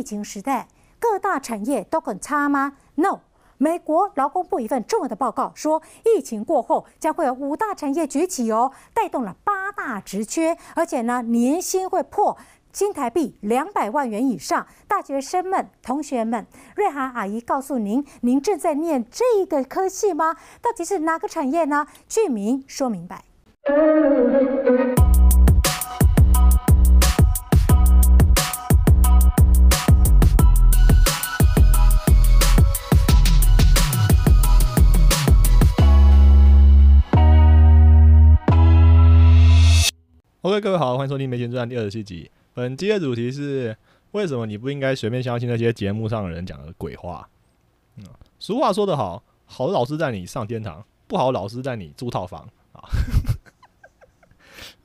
疫情时代，各大产业都很差吗？No。美国劳工部一份重要的报告说，疫情过后将会有五大产业崛起哦，带动了八大职缺，而且呢，年薪会破新台币两百万元以上。大学生们、同学们，瑞涵阿姨告诉您，您正在念这个科系吗？到底是哪个产业呢？剧名说明白。各位好，欢迎收听《没钱赚》第二十七集。本期的主题是：为什么你不应该随便相信那些节目上的人讲的鬼话？嗯，俗话说得好，好的老师带你上天堂，不好的老师带你租套房啊。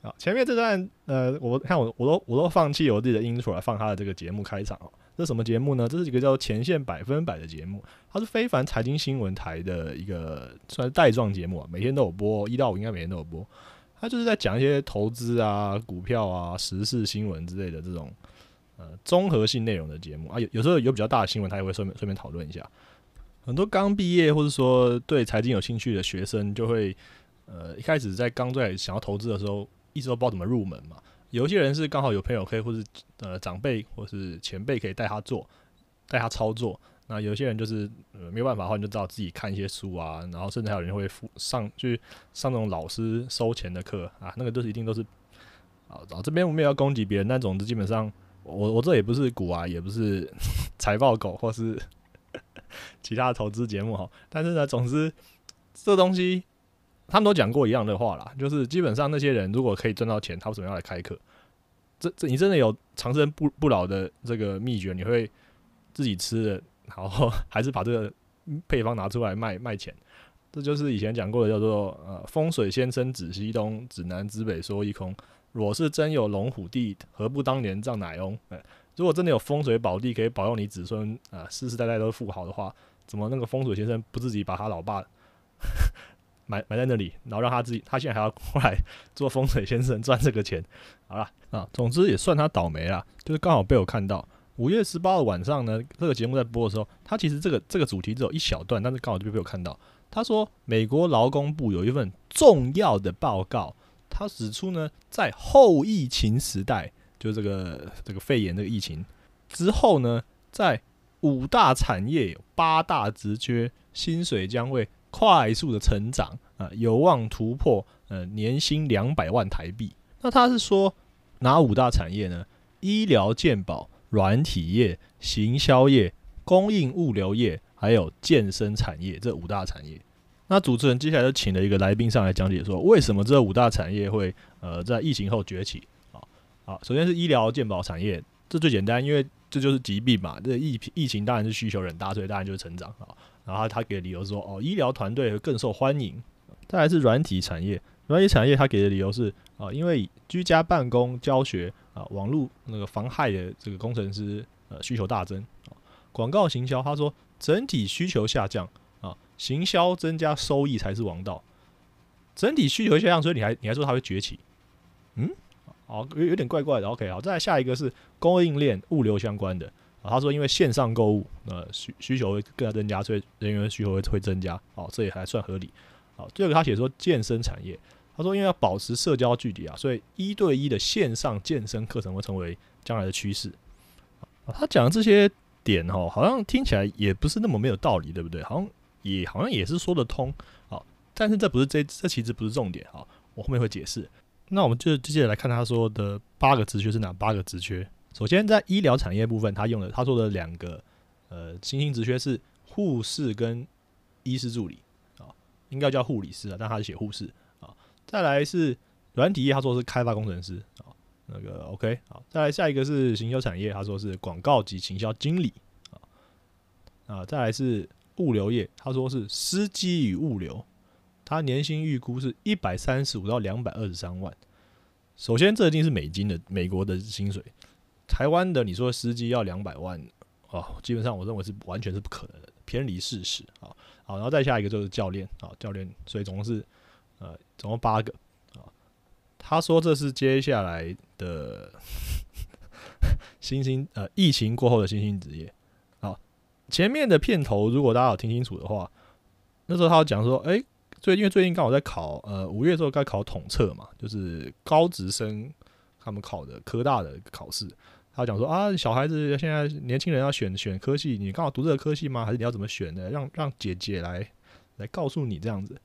啊，前面这段呃，我看我我都我都放弃我自己的 intro 来放他的这个节目开场哦。这什么节目呢？这是一个叫《前线百分百》的节目，它是非凡财经新闻台的一个算是带状节目啊，每天都有播，一到五应该每天都有播。他就是在讲一些投资啊、股票啊、时事新闻之类的这种呃综合性内容的节目啊，有有时候有比较大的新闻，他也会顺便顺便讨论一下。很多刚毕业或者说对财经有兴趣的学生，就会呃一开始在刚在想要投资的时候，一直都不知道怎么入门嘛。有些人是刚好有朋友可以，或是呃长辈或是前辈可以带他做、带他操作。那有些人就是呃没有办法的话，你就知道自己看一些书啊，然后甚至还有人会付上去上那种老师收钱的课啊，那个都是一定都是啊。这边我们也要攻击别人，但总之基本上我我这也不是股啊，也不是 财报狗或是 其他的投资节目哈。但是呢，总之这东西他们都讲过一样的话啦，就是基本上那些人如果可以赚到钱，他为什么要来开课？这这你真的有长生不不老的这个秘诀？你会自己吃的？然后 还是把这个配方拿出来卖卖钱，这就是以前讲过的叫做呃风水先生指西东，指南指北说一空。若是真有龙虎地，何不当年葬乃翁？哎，如果真的有风水宝地可以保佑你子孙啊世世代代都富豪的话，怎么那个风水先生不自己把他老爸 埋埋在那里，然后让他自己他现在还要过来做风水先生赚这个钱？好了啊，总之也算他倒霉了，就是刚好被我看到。五月十八号晚上呢，这个节目在播的时候，他其实这个这个主题只有一小段，但是刚好就被我看到。他说，美国劳工部有一份重要的报告，他指出呢，在后疫情时代，就这个这个肺炎这个疫情之后呢，在五大产业有八大职缺，薪水将会快速的成长啊，有望突破呃年薪两百万台币。那他是说哪五大产业呢？医疗健保。软体业、行销业、供应物流业，还有健身产业这五大产业。那主持人接下来就请了一个来宾上来讲解，说为什么这五大产业会呃在疫情后崛起？啊，好，首先是医疗健保产业，这最简单，因为这就是疾病嘛。这疫疫情当然是需求人大，所以当然就是成长啊。然后他给理由说，哦，医疗团队更受欢迎。再来是软体产业，软体产业他给的理由是啊，因为居家办公、教学。啊，网络那个防害的这个工程师，呃，需求大增啊。广告行销，他说整体需求下降啊，行销增加收益才是王道。整体需求下降，所以你还你还说它会崛起？嗯，好，有有点怪怪的。OK，好，再来下一个是供应链物流相关的啊。他说因为线上购物，呃，需需求会更加增加，所以人员需求会会增加。哦，这也还算合理。好，第二个他写说健身产业。他说：“因为要保持社交距离啊，所以一对一的线上健身课程会成为将来的趋势。”他讲的这些点哦，好像听起来也不是那么没有道理，对不对？好像也好像也是说得通。好，但是这不是这这其实不是重点。好，我后面会解释。那我们就接着来看他说的八个职缺是哪八个职缺。首先在医疗产业部分，他用的他说的两个呃新兴职缺是护士跟医师助理，应该叫护理师啊，但他是写护士啊。再来是软体业，他说是开发工程师啊，那个 OK 好。再来下一个是行销产业，他说是广告及行销经理啊啊。再来是物流业，他说是司机与物流，他年薪预估是一百三十五到两百二十三万。首先这一定是美金的美国的薪水，台湾的你说司机要两百万哦，基本上我认为是完全是不可能的，偏离事实啊。好，然后再下一个就是教练啊，教练，所以总共是。呃，总共八个啊。他说这是接下来的新兴呃疫情过后的新兴职业。好，前面的片头如果大家有听清楚的话，那时候他讲说，哎、最因为最近刚好在考呃五月的时候该考统测嘛，就是高职生他们考的科大的考试。他讲说啊，小孩子现在年轻人要选选科系，你刚好读这个科系吗？还是你要怎么选的？让让姐姐来来告诉你这样子。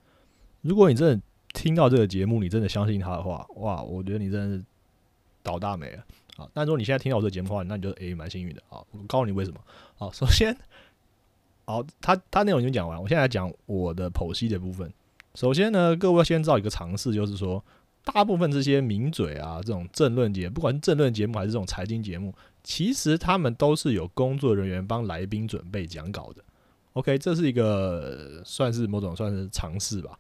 如果你真的听到这个节目，你真的相信他的话，哇，我觉得你真的是倒大霉了啊！但如果你现在听到我这个节目的话，那你就诶蛮幸运的啊！我告诉你为什么啊？首先，好，他他内容已经讲完，我现在讲我的剖析的部分。首先呢，各位要先知道一个常识，就是说，大部分这些名嘴啊，这种政论节，不管是政论节目还是这种财经节目，其实他们都是有工作人员帮来宾准备讲稿的。OK，这是一个算是某种算是尝试吧，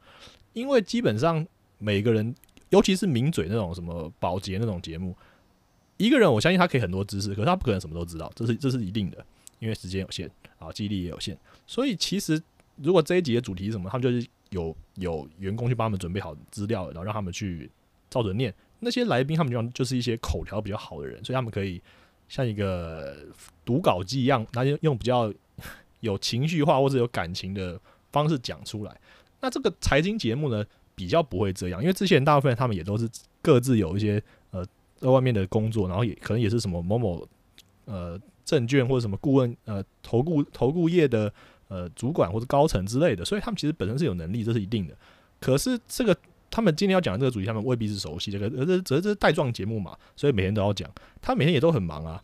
因为基本上每个人，尤其是名嘴那种什么保洁那种节目，一个人我相信他可以很多知识，可是他不可能什么都知道，这是这是一定的，因为时间有限啊，记忆力也有限，所以其实如果这一集的主题是什么，他们就是有有员工去帮他们准备好资料，然后让他们去照着念。那些来宾他们就就是一些口条比较好的人，所以他们可以像一个读稿机一样，那就用比较有情绪化或者有感情的方式讲出来。那这个财经节目呢，比较不会这样，因为之前大部分他们也都是各自有一些呃在外面的工作，然后也可能也是什么某某呃证券或者什么顾问呃投顾投顾业的呃主管或者高层之类的，所以他们其实本身是有能力，这是一定的。可是这个他们今天要讲的这个主题，他们未必是熟悉这个，而这这是带状节目嘛，所以每天都要讲，他每天也都很忙啊。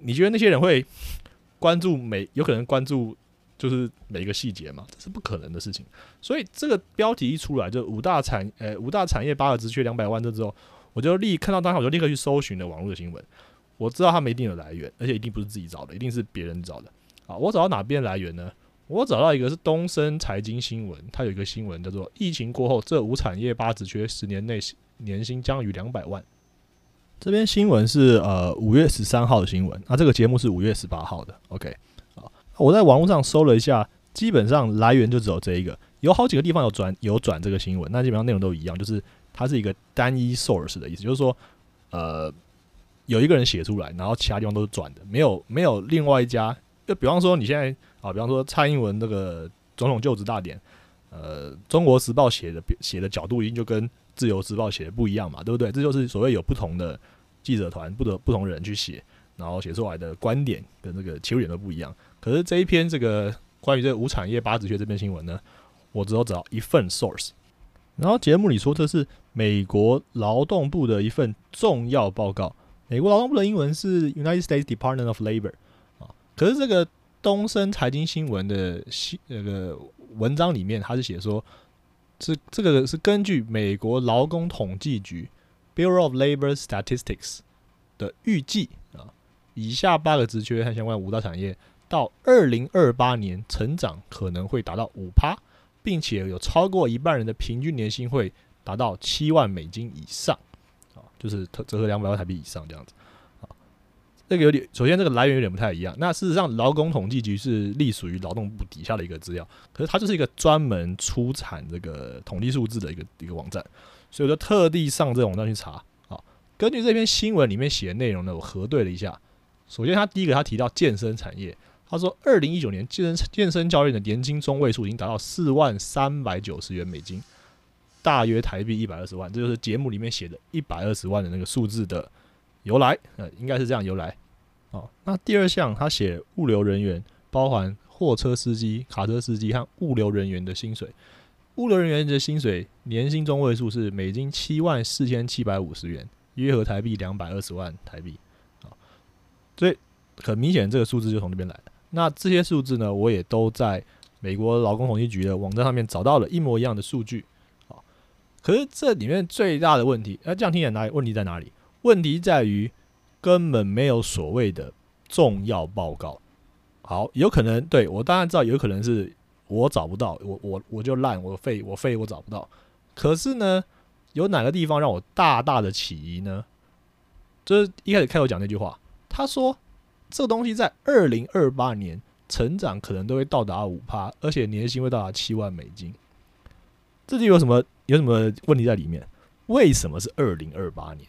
你觉得那些人会 关注每有可能关注就是每一个细节嘛？这是不可能的事情。所以这个标题一出来，就五大产呃五大产业八个职缺两百万这之后，我就立看到当下我就立刻去搜寻了网络的新闻。我知道他们一定有来源，而且一定不是自己找的，一定是别人找的。啊，我找到哪边来源呢？我找到一个是东森财经新闻，它有一个新闻叫做“疫情过后，这五产业八职缺十年内年薪将逾两百万”。这篇新闻是呃五月十三号的新闻，那这个节目是五月十八号的。OK，好，我在网络上搜了一下，基本上来源就只有这一个，有好几个地方有转有转这个新闻，那基本上内容都一样，就是它是一个单一 source 的意思，就是说呃有一个人写出来，然后其他地方都是转的，没有没有另外一家，就比方说你现在啊，比方说蔡英文这个总统就职大典，呃，中国时报写的写的角度一定就跟自由时报写的不一样嘛，对不对？这就是所谓有不同的记者团，不得不同人去写，然后写出来的观点跟这个切入点都不一样。可是这一篇这个关于这个无产业八字学这篇新闻呢，我只有找一份 source，然后节目里说这是美国劳动部的一份重要报告。美国劳动部的英文是 United States Department of Labor，可是这个东森财经新闻的新那个文章里面，他是写说，是这个是根据美国劳工统计局 Bureau of Labor Statistics 的预计啊，以下八个职缺和相关五大产业到二零二八年成长可能会达到五趴，并且有超过一半人的平均年薪会达到七万美金以上。就是折合两百万台币以上这样子，这个有点，首先这个来源有点不太一样。那事实上，劳工统计局是隶属于劳动部底下的一个资料，可是它就是一个专门出产这个统计数字的一个一个网站，所以我就特地上这个网站去查。啊，根据这篇新闻里面写的内容呢，我核对了一下。首先，他第一个他提到健身产业，他说二零一九年健身健身教练的年薪中位数已经达到四万三百九十元美金。大约台币一百二十万，这就是节目里面写的一百二十万的那个数字的由来，呃，应该是这样由来。哦，那第二项他写物流人员，包含货车司机、卡车司机和物流人员的薪水。物流人员的薪水年薪中位数是美金七万四千七百五十元，约合台币两百二十万台币。啊，所以很明显这个数字就从这边来的。那这些数字呢，我也都在美国劳工统计局的网站上面找到了一模一样的数据。可是这里面最大的问题，那这样听起来哪里问题在哪里？问题在于根本没有所谓的重要报告。好，有可能对我当然知道，有可能是我找不到，我我我就烂，我废我废我找不到。可是呢，有哪个地方让我大大的起疑呢？就是一开始开头讲那句话，他说这个东西在二零二八年成长可能都会到达五趴，而且年薪会到达七万美金。这就有什么？有什么问题在里面？为什么是二零二八年？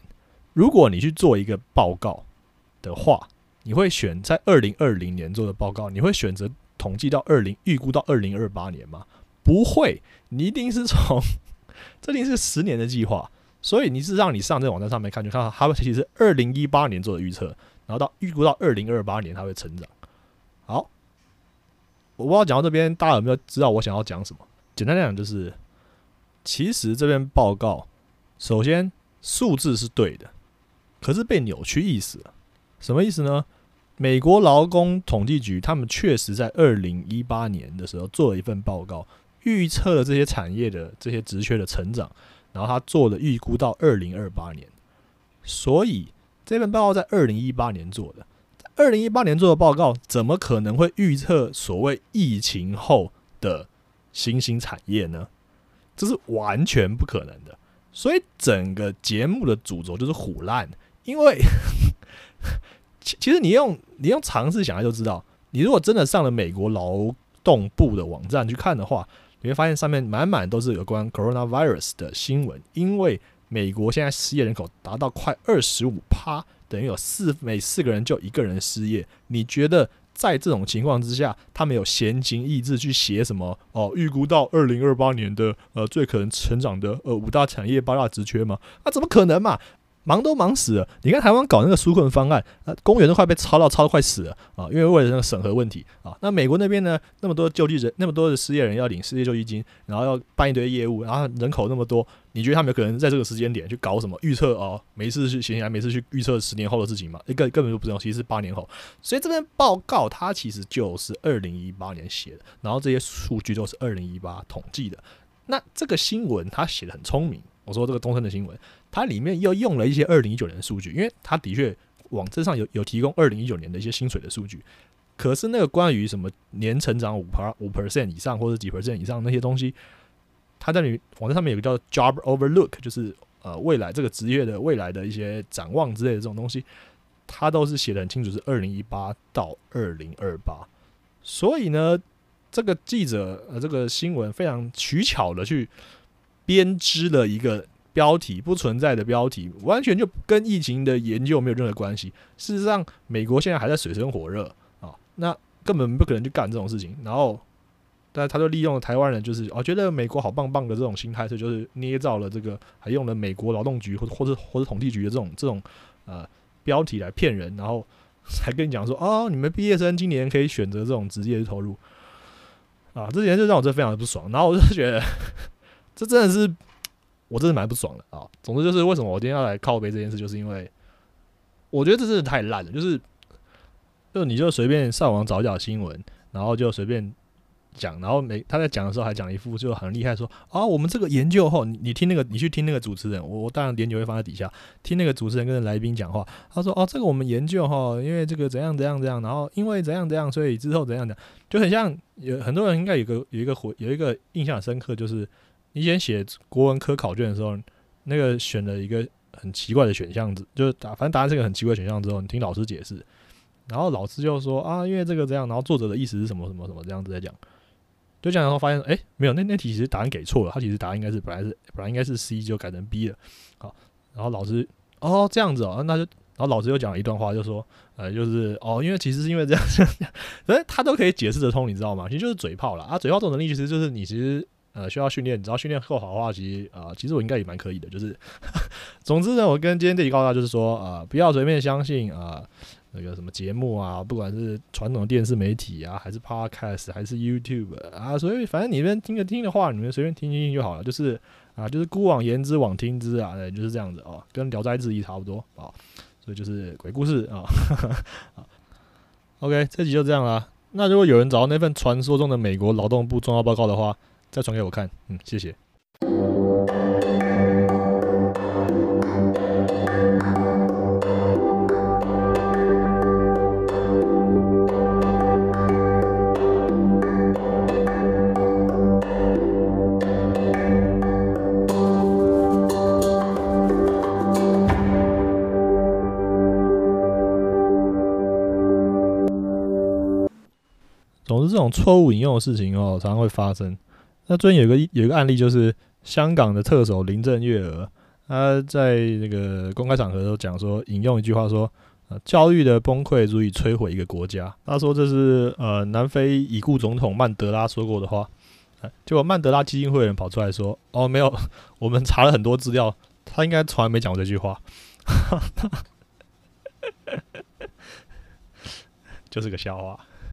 如果你去做一个报告，的话，你会选在二零二零年做的报告，你会选择统计到二零预估到二零二八年吗？不会，你一定是从 这定是十年的计划，所以你是让你上这网站上面看，就看到他们其实二零一八年做的预测，然后到预估到二零二八年它会成长。好，我不知道讲到这边，大家有没有知道我想要讲什么？简单来讲，就是其实这篇报告，首先数字是对的，可是被扭曲意思。什么意思呢？美国劳工统计局他们确实在二零一八年的时候做了一份报告，预测了这些产业的这些职缺的成长，然后他做了预估到二零二八年。所以这份报告在二零一八年做的，二零一八年做的报告，怎么可能会预测所谓疫情后的新兴产业呢？这是完全不可能的。所以整个节目的主轴就是虎烂，因为。其其实你用你用尝试想来就知道，你如果真的上了美国劳动部的网站去看的话，你会发现上面满满都是有关 coronavirus 的新闻。因为美国现在失业人口达到快二十五趴，等于有四每四个人就一个人失业。你觉得在这种情况之下，他们有闲情逸致去写什么？哦，预估到二零二八年的呃最可能成长的呃五大产业八大职缺吗？那怎么可能嘛？忙都忙死了！你看台湾搞那个纾困方案，呃，公园都快被抄到抄的快死了啊！因为为了那个审核问题啊。那美国那边呢，那么多救济人，那么多的失业人要领失业救济金，然后要办一堆业务，然后人口那么多，你觉得他们有可能在这个时间点去搞什么预测哦？每次去闲起来，每次去预测十年后的事情嘛？一个根本就不用，其实是八年后。所以这篇报告它其实就是二零一八年写的，然后这些数据都是二零一八统计的。那这个新闻他写的很聪明。我说这个东森的新闻，它里面又用了一些二零一九年的数据，因为它的确网站上有有提供二零一九年的一些薪水的数据，可是那个关于什么年成长五趴五 percent 以上或者几 percent 以上那些东西，它在你网站上面有个叫 job overlook，就是呃未来这个职业的未来的一些展望之类的这种东西，它都是写的很清楚，是二零一八到二零二八，所以呢，这个记者呃这个新闻非常取巧的去。编织了一个标题不存在的标题，完全就跟疫情的研究没有任何关系。事实上，美国现在还在水深火热啊，那根本不可能去干这种事情。然后，但他就利用了台湾人，就是哦觉得美国好棒棒的这种心态，所以就是捏造了这个，还用了美国劳动局或者或者或者统计局的这种这种呃标题来骗人，然后才跟你讲说哦，你们毕业生今年可以选择这种职业去投入啊，这点就让我真的非常的不爽。然后我就觉得。这真的是，我真的蛮不爽的啊！总之就是为什么我今天要来靠背这件事，就是因为我觉得这真的太烂了。就是，就你就随便上网找找新闻，然后就随便讲，然后每他在讲的时候还讲一副就很厉害，说啊，我们这个研究后，你你听那个，你去听那个主持人，我我当然连就会放在底下听那个主持人跟来宾讲话。他说哦，这个我们研究哈，因为这个怎样怎样怎样，然后因为怎样怎样，所以之后怎样的，就很像有很多人应该有个有一个回有一个印象深刻，就是。你以前写国文科考卷的时候，那个选了一个很奇怪的选项，子就是答，反正答案是个很奇怪选项之后，你听老师解释，然后老师就说啊，因为这个这样，然后作者的意思是什么什么什么这样子在讲，就讲然后发现，哎，没有，那那题其实答案给错了，他其实答案应该是本来是本来应该是 C 就改成 B 了，好，然后老师哦这样子哦，那就，然后老师又讲了一段话，就说，呃，就是哦，因为其实是因为这样这样，反正他都可以解释得通，你知道吗？其实就是嘴炮了啊，嘴炮这种能力其实就是你其实。呃，需要训练，只要训练够好的话，其实啊，其实我应该也蛮可以的。就是，总之呢，我跟今天这里告诉大家，就是说啊，不要随便相信啊，那个什么节目啊，不管是传统电视媒体啊，还是 Podcast，还是 YouTube 啊，所以反正你们听着听的话，你们随便听听就好了。就是啊，就是孤往言之，往听之啊，就是这样子哦，跟《聊斋志异》差不多啊。所以就是鬼故事啊。OK，这集就这样啦。那如果有人找到那份传说中的美国劳动部重要报告的话，再传给我看，嗯，谢谢。总之，这种错误引用的事情哦，常常会发生。那最近有个有一个案例，就是香港的特首林郑月娥，她在那个公开场合都讲说，引用一句话说：“呃，教育的崩溃足以摧毁一个国家。他说这是呃南非已故总统曼德拉说过的话。结果曼德拉基金会的人跑出来说：“哦，没有，我们查了很多资料，他应该从来没讲过这句话。”就是个笑话。